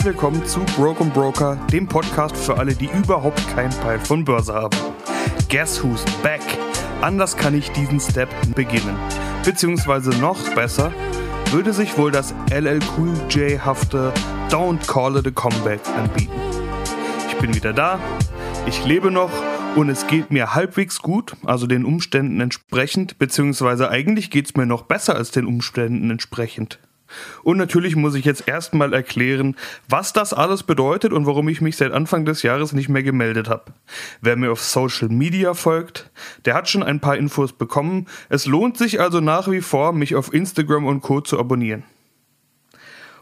herzlich willkommen zu Broken Broker, dem Podcast für alle, die überhaupt keinen Peil von Börse haben. Guess who's back? Anders kann ich diesen Step beginnen. Beziehungsweise noch besser, würde sich wohl das LL Cool J-hafte Don't Call It a Comeback anbieten. Ich bin wieder da, ich lebe noch und es geht mir halbwegs gut, also den Umständen entsprechend, beziehungsweise eigentlich geht es mir noch besser als den Umständen entsprechend. Und natürlich muss ich jetzt erstmal erklären, was das alles bedeutet und warum ich mich seit Anfang des Jahres nicht mehr gemeldet habe. Wer mir auf Social Media folgt, der hat schon ein paar Infos bekommen. Es lohnt sich also nach wie vor, mich auf Instagram und Co. zu abonnieren.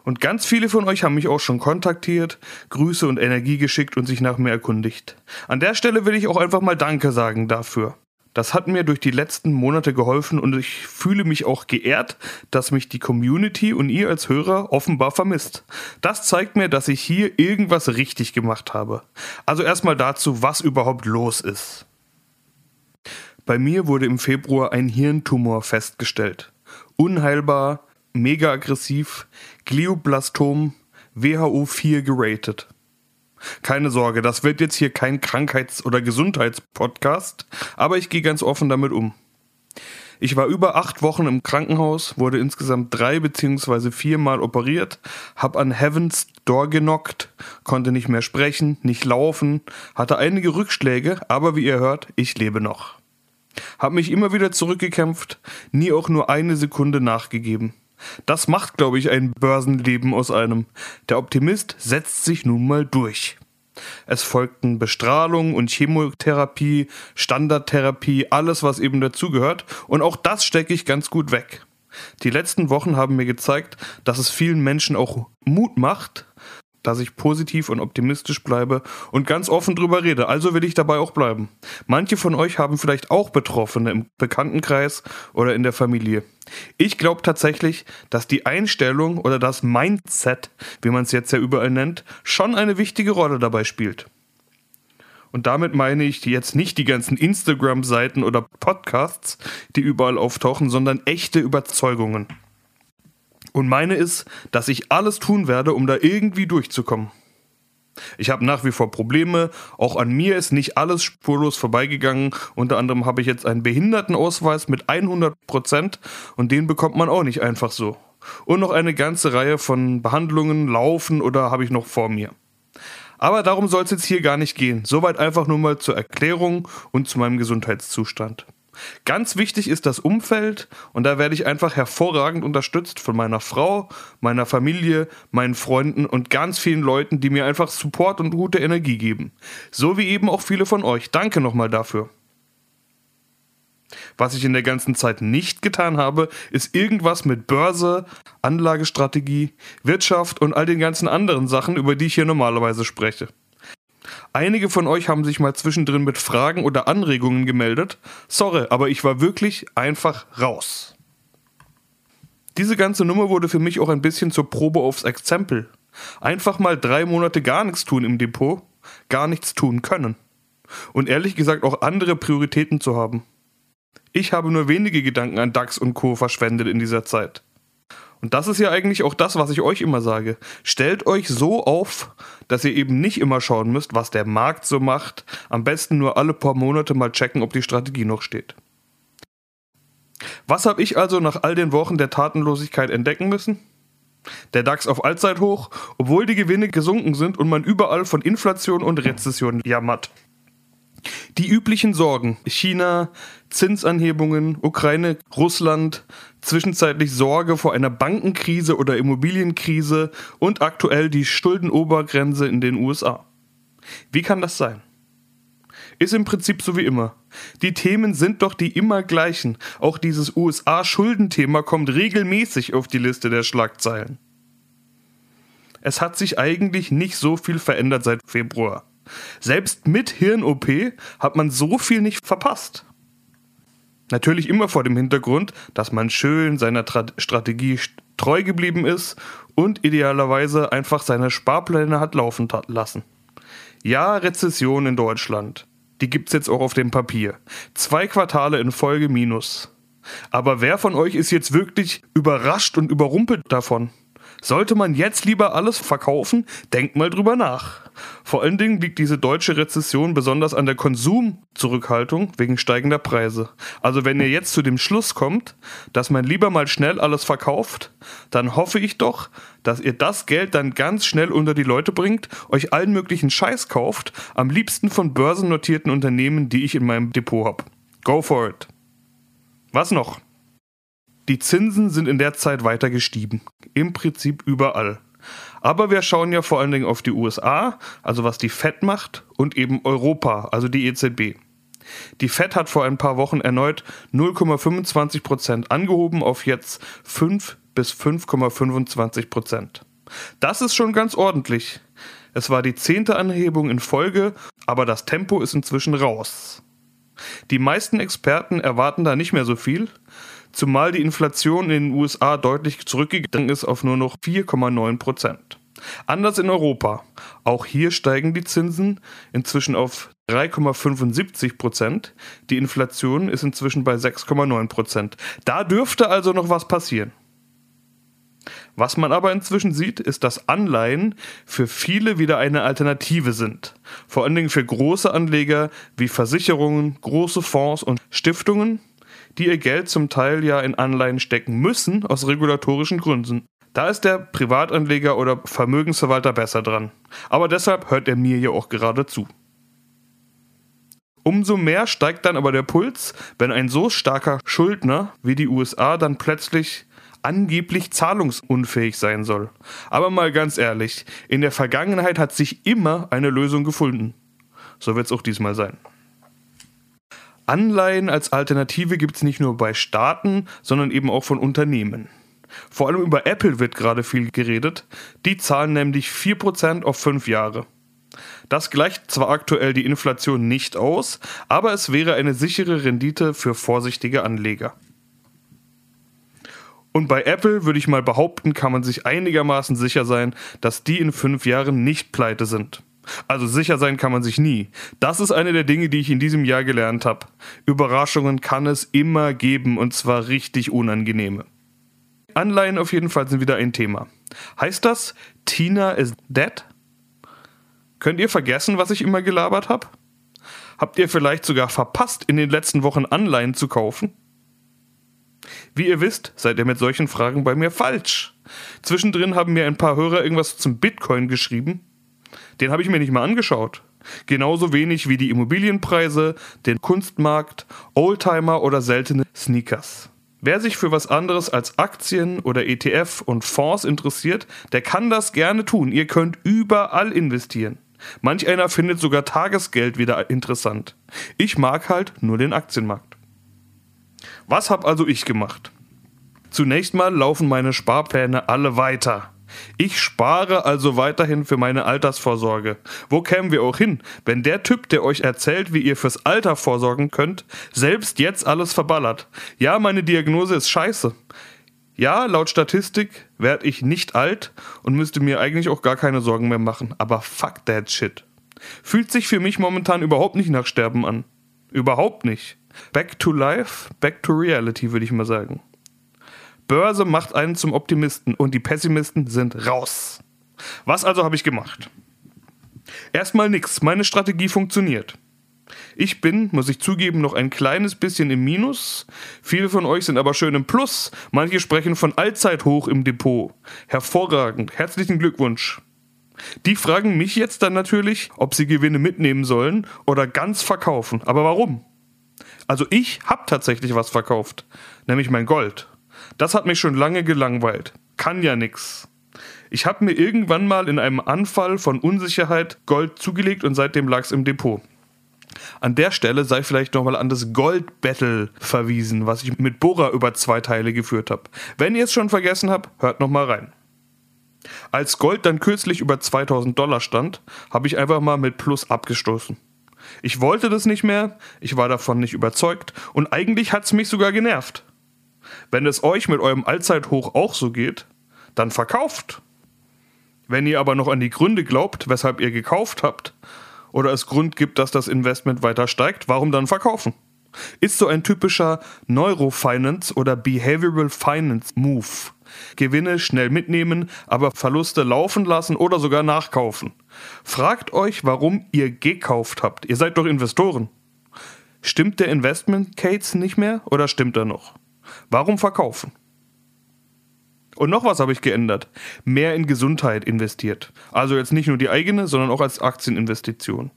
Und ganz viele von euch haben mich auch schon kontaktiert, Grüße und Energie geschickt und sich nach mir erkundigt. An der Stelle will ich auch einfach mal Danke sagen dafür. Das hat mir durch die letzten Monate geholfen und ich fühle mich auch geehrt, dass mich die Community und ihr als Hörer offenbar vermisst. Das zeigt mir, dass ich hier irgendwas richtig gemacht habe. Also erstmal dazu, was überhaupt los ist. Bei mir wurde im Februar ein Hirntumor festgestellt. Unheilbar, mega aggressiv, Glioblastom, WHO 4 geratet. Keine Sorge, das wird jetzt hier kein Krankheits- oder Gesundheitspodcast, aber ich gehe ganz offen damit um. Ich war über acht Wochen im Krankenhaus, wurde insgesamt drei beziehungsweise viermal operiert, hab an Heavens Door genockt, konnte nicht mehr sprechen, nicht laufen, hatte einige Rückschläge, aber wie ihr hört, ich lebe noch. Hab mich immer wieder zurückgekämpft, nie auch nur eine Sekunde nachgegeben. Das macht, glaube ich, ein Börsenleben aus einem. Der Optimist setzt sich nun mal durch. Es folgten Bestrahlung und Chemotherapie, Standardtherapie, alles, was eben dazugehört. Und auch das stecke ich ganz gut weg. Die letzten Wochen haben mir gezeigt, dass es vielen Menschen auch Mut macht, dass ich positiv und optimistisch bleibe und ganz offen drüber rede. Also will ich dabei auch bleiben. Manche von euch haben vielleicht auch Betroffene im Bekanntenkreis oder in der Familie. Ich glaube tatsächlich, dass die Einstellung oder das Mindset, wie man es jetzt ja überall nennt, schon eine wichtige Rolle dabei spielt. Und damit meine ich jetzt nicht die ganzen Instagram-Seiten oder Podcasts, die überall auftauchen, sondern echte Überzeugungen. Und meine ist, dass ich alles tun werde, um da irgendwie durchzukommen. Ich habe nach wie vor Probleme, auch an mir ist nicht alles spurlos vorbeigegangen. Unter anderem habe ich jetzt einen Behindertenausweis mit 100 Prozent und den bekommt man auch nicht einfach so. Und noch eine ganze Reihe von Behandlungen laufen oder habe ich noch vor mir. Aber darum soll es jetzt hier gar nicht gehen. Soweit einfach nur mal zur Erklärung und zu meinem Gesundheitszustand. Ganz wichtig ist das Umfeld und da werde ich einfach hervorragend unterstützt von meiner Frau, meiner Familie, meinen Freunden und ganz vielen Leuten, die mir einfach Support und gute Energie geben. So wie eben auch viele von euch. Danke nochmal dafür. Was ich in der ganzen Zeit nicht getan habe, ist irgendwas mit Börse, Anlagestrategie, Wirtschaft und all den ganzen anderen Sachen, über die ich hier normalerweise spreche. Einige von euch haben sich mal zwischendrin mit Fragen oder Anregungen gemeldet. Sorry, aber ich war wirklich einfach raus. Diese ganze Nummer wurde für mich auch ein bisschen zur Probe aufs Exempel. Einfach mal drei Monate gar nichts tun im Depot, gar nichts tun können. Und ehrlich gesagt auch andere Prioritäten zu haben. Ich habe nur wenige Gedanken an DAX und Co. verschwendet in dieser Zeit. Und das ist ja eigentlich auch das, was ich euch immer sage. Stellt euch so auf, dass ihr eben nicht immer schauen müsst, was der Markt so macht. Am besten nur alle paar Monate mal checken, ob die Strategie noch steht. Was habe ich also nach all den Wochen der Tatenlosigkeit entdecken müssen? Der DAX auf Allzeithoch, obwohl die Gewinne gesunken sind und man überall von Inflation und Rezession jammert. Die üblichen Sorgen China, Zinsanhebungen, Ukraine, Russland, zwischenzeitlich Sorge vor einer Bankenkrise oder Immobilienkrise und aktuell die Schuldenobergrenze in den USA. Wie kann das sein? Ist im Prinzip so wie immer. Die Themen sind doch die immer gleichen. Auch dieses USA-Schuldenthema kommt regelmäßig auf die Liste der Schlagzeilen. Es hat sich eigentlich nicht so viel verändert seit Februar. Selbst mit Hirn-OP hat man so viel nicht verpasst. Natürlich immer vor dem Hintergrund, dass man schön seiner Tra Strategie treu geblieben ist und idealerweise einfach seine Sparpläne hat laufen lassen. Ja, Rezession in Deutschland. Die gibt's jetzt auch auf dem Papier. Zwei Quartale in Folge minus. Aber wer von euch ist jetzt wirklich überrascht und überrumpelt davon? Sollte man jetzt lieber alles verkaufen? Denkt mal drüber nach. Vor allen Dingen liegt diese deutsche Rezession besonders an der Konsumzurückhaltung wegen steigender Preise. Also wenn ihr jetzt zu dem Schluss kommt, dass man lieber mal schnell alles verkauft, dann hoffe ich doch, dass ihr das Geld dann ganz schnell unter die Leute bringt, euch allen möglichen Scheiß kauft, am liebsten von börsennotierten Unternehmen, die ich in meinem Depot habe. Go for it. Was noch? Die Zinsen sind in der Zeit weiter gestiegen. Im Prinzip überall. Aber wir schauen ja vor allen Dingen auf die USA, also was die Fed macht, und eben Europa, also die EZB. Die Fed hat vor ein paar Wochen erneut 0,25 Prozent angehoben auf jetzt 5 bis 5,25 Prozent. Das ist schon ganz ordentlich. Es war die zehnte Anhebung in Folge, aber das Tempo ist inzwischen raus. Die meisten Experten erwarten da nicht mehr so viel, zumal die Inflation in den USA deutlich zurückgegangen ist auf nur noch 4,9 Prozent. Anders in Europa. Auch hier steigen die Zinsen inzwischen auf 3,75 Prozent. Die Inflation ist inzwischen bei 6,9 Prozent. Da dürfte also noch was passieren. Was man aber inzwischen sieht, ist, dass Anleihen für viele wieder eine Alternative sind. Vor allen Dingen für große Anleger wie Versicherungen, große Fonds und Stiftungen, die ihr Geld zum Teil ja in Anleihen stecken müssen aus regulatorischen Gründen. Da ist der Privatanleger oder Vermögensverwalter besser dran. Aber deshalb hört er mir ja auch gerade zu. Umso mehr steigt dann aber der Puls, wenn ein so starker Schuldner wie die USA dann plötzlich angeblich zahlungsunfähig sein soll. Aber mal ganz ehrlich, in der Vergangenheit hat sich immer eine Lösung gefunden. So wird es auch diesmal sein. Anleihen als Alternative gibt es nicht nur bei Staaten, sondern eben auch von Unternehmen. Vor allem über Apple wird gerade viel geredet. Die zahlen nämlich 4% auf 5 Jahre. Das gleicht zwar aktuell die Inflation nicht aus, aber es wäre eine sichere Rendite für vorsichtige Anleger. Und bei Apple würde ich mal behaupten, kann man sich einigermaßen sicher sein, dass die in fünf Jahren nicht pleite sind. Also sicher sein kann man sich nie. Das ist eine der Dinge, die ich in diesem Jahr gelernt habe. Überraschungen kann es immer geben und zwar richtig unangenehme. Anleihen auf jeden Fall sind wieder ein Thema. Heißt das, Tina is dead? Könnt ihr vergessen, was ich immer gelabert habe? Habt ihr vielleicht sogar verpasst, in den letzten Wochen Anleihen zu kaufen? Wie ihr wisst, seid ihr mit solchen Fragen bei mir falsch. Zwischendrin haben mir ein paar Hörer irgendwas zum Bitcoin geschrieben den habe ich mir nicht mal angeschaut. Genauso wenig wie die Immobilienpreise, den Kunstmarkt, Oldtimer oder seltene Sneakers. Wer sich für was anderes als Aktien oder ETF und Fonds interessiert, der kann das gerne tun. Ihr könnt überall investieren. Manch einer findet sogar Tagesgeld wieder interessant. Ich mag halt nur den Aktienmarkt. Was habe also ich gemacht? Zunächst mal laufen meine Sparpläne alle weiter. Ich spare also weiterhin für meine Altersvorsorge. Wo kämen wir auch hin, wenn der Typ, der euch erzählt, wie ihr fürs Alter vorsorgen könnt, selbst jetzt alles verballert? Ja, meine Diagnose ist scheiße. Ja, laut Statistik werde ich nicht alt und müsste mir eigentlich auch gar keine Sorgen mehr machen. Aber fuck that shit. Fühlt sich für mich momentan überhaupt nicht nach Sterben an. Überhaupt nicht. Back to life, back to reality, würde ich mal sagen. Börse macht einen zum Optimisten und die Pessimisten sind raus. Was also habe ich gemacht? Erstmal nix, meine Strategie funktioniert. Ich bin, muss ich zugeben, noch ein kleines bisschen im Minus. Viele von euch sind aber schön im Plus. Manche sprechen von Allzeithoch im Depot. Hervorragend. Herzlichen Glückwunsch. Die fragen mich jetzt dann natürlich, ob sie Gewinne mitnehmen sollen oder ganz verkaufen. Aber warum? Also ich habe tatsächlich was verkauft, nämlich mein Gold. Das hat mich schon lange gelangweilt. Kann ja nix. Ich habe mir irgendwann mal in einem Anfall von Unsicherheit Gold zugelegt und seitdem lag's im Depot. An der Stelle sei vielleicht nochmal an das Gold-Battle verwiesen, was ich mit Bora über zwei Teile geführt habe. Wenn ihr es schon vergessen habt, hört nochmal rein. Als Gold dann kürzlich über 2000 Dollar stand, habe ich einfach mal mit Plus abgestoßen. Ich wollte das nicht mehr, ich war davon nicht überzeugt und eigentlich hat's mich sogar genervt. Wenn es euch mit eurem Allzeithoch auch so geht, dann verkauft. Wenn ihr aber noch an die Gründe glaubt, weshalb ihr gekauft habt, oder es Grund gibt, dass das Investment weiter steigt, warum dann verkaufen? Ist so ein typischer Neurofinance oder Behavioral Finance Move. Gewinne schnell mitnehmen, aber Verluste laufen lassen oder sogar nachkaufen. Fragt euch, warum ihr gekauft habt. Ihr seid doch Investoren. Stimmt der Investment Case nicht mehr oder stimmt er noch? Warum verkaufen? Und noch was habe ich geändert. Mehr in Gesundheit investiert. Also jetzt nicht nur die eigene, sondern auch als Aktieninvestition.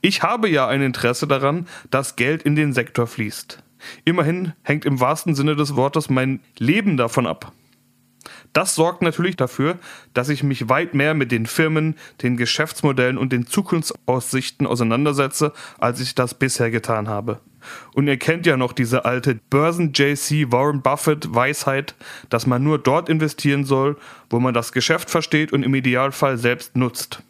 Ich habe ja ein Interesse daran, dass Geld in den Sektor fließt. Immerhin hängt im wahrsten Sinne des Wortes mein Leben davon ab. Das sorgt natürlich dafür, dass ich mich weit mehr mit den Firmen, den Geschäftsmodellen und den Zukunftsaussichten auseinandersetze, als ich das bisher getan habe. Und ihr kennt ja noch diese alte Börsen-JC Warren Buffett Weisheit, dass man nur dort investieren soll, wo man das Geschäft versteht und im Idealfall selbst nutzt.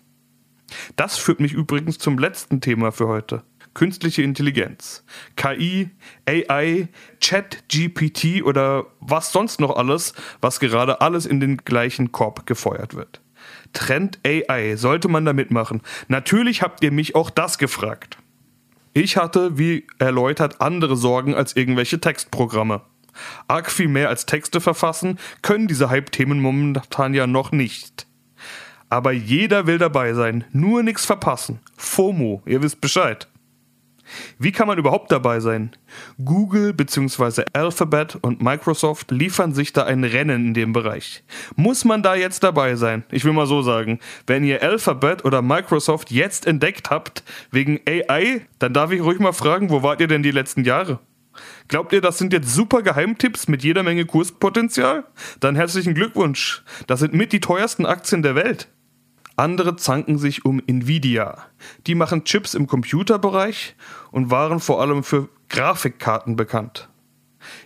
Das führt mich übrigens zum letzten Thema für heute. Künstliche Intelligenz. KI, AI, Chat, GPT oder was sonst noch alles, was gerade alles in den gleichen Korb gefeuert wird. Trend AI, sollte man da mitmachen? Natürlich habt ihr mich auch das gefragt. Ich hatte, wie erläutert, andere Sorgen als irgendwelche Textprogramme. Arg viel mehr als Texte verfassen können diese Hype-Themen momentan ja noch nicht. Aber jeder will dabei sein, nur nichts verpassen. FOMO, ihr wisst Bescheid. Wie kann man überhaupt dabei sein? Google bzw. Alphabet und Microsoft liefern sich da ein Rennen in dem Bereich. Muss man da jetzt dabei sein? Ich will mal so sagen, wenn ihr Alphabet oder Microsoft jetzt entdeckt habt wegen AI, dann darf ich ruhig mal fragen, wo wart ihr denn die letzten Jahre? Glaubt ihr, das sind jetzt super Geheimtipps mit jeder Menge Kurspotenzial? Dann herzlichen Glückwunsch. Das sind mit die teuersten Aktien der Welt. Andere zanken sich um Nvidia. Die machen Chips im Computerbereich und waren vor allem für Grafikkarten bekannt.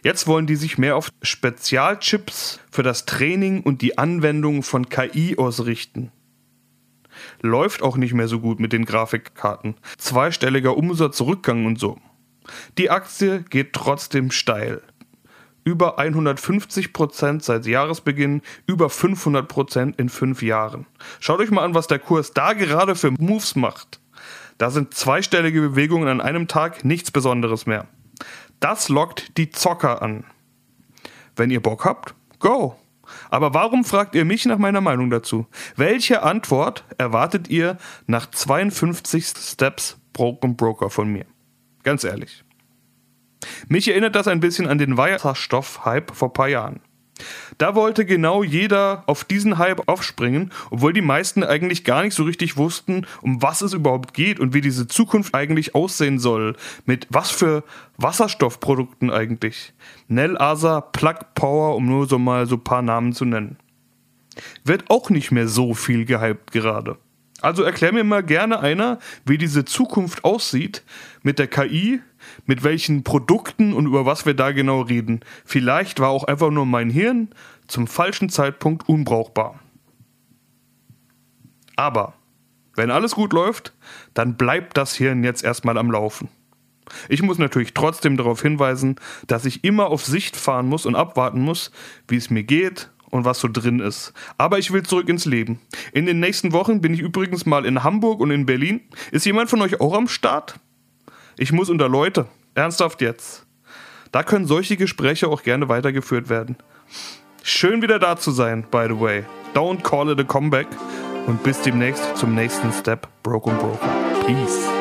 Jetzt wollen die sich mehr auf Spezialchips für das Training und die Anwendung von KI ausrichten. Läuft auch nicht mehr so gut mit den Grafikkarten. Zweistelliger Umsatzrückgang und so. Die Aktie geht trotzdem steil über 150 Prozent seit Jahresbeginn, über 500 Prozent in fünf Jahren. Schaut euch mal an, was der Kurs da gerade für Moves macht. Da sind zweistellige Bewegungen an einem Tag nichts Besonderes mehr. Das lockt die Zocker an. Wenn ihr Bock habt, go. Aber warum fragt ihr mich nach meiner Meinung dazu? Welche Antwort erwartet ihr nach 52 Steps Broken Broker von mir? Ganz ehrlich. Mich erinnert das ein bisschen an den Wasserstoff-Hype vor ein paar Jahren. Da wollte genau jeder auf diesen Hype aufspringen, obwohl die meisten eigentlich gar nicht so richtig wussten, um was es überhaupt geht und wie diese Zukunft eigentlich aussehen soll. Mit was für Wasserstoffprodukten eigentlich. Nell Asa, Plug Power, um nur so mal so ein paar Namen zu nennen. Wird auch nicht mehr so viel gehypt gerade. Also erklär mir mal gerne einer, wie diese Zukunft aussieht mit der KI, mit welchen Produkten und über was wir da genau reden. Vielleicht war auch einfach nur mein Hirn zum falschen Zeitpunkt unbrauchbar. Aber wenn alles gut läuft, dann bleibt das Hirn jetzt erstmal am Laufen. Ich muss natürlich trotzdem darauf hinweisen, dass ich immer auf Sicht fahren muss und abwarten muss, wie es mir geht und was so drin ist. Aber ich will zurück ins Leben. In den nächsten Wochen bin ich übrigens mal in Hamburg und in Berlin. Ist jemand von euch auch am Start? Ich muss unter Leute. Ernsthaft jetzt. Da können solche Gespräche auch gerne weitergeführt werden. Schön wieder da zu sein, by the way. Don't call it a comeback. Und bis demnächst zum nächsten Step Broken Broker. Peace.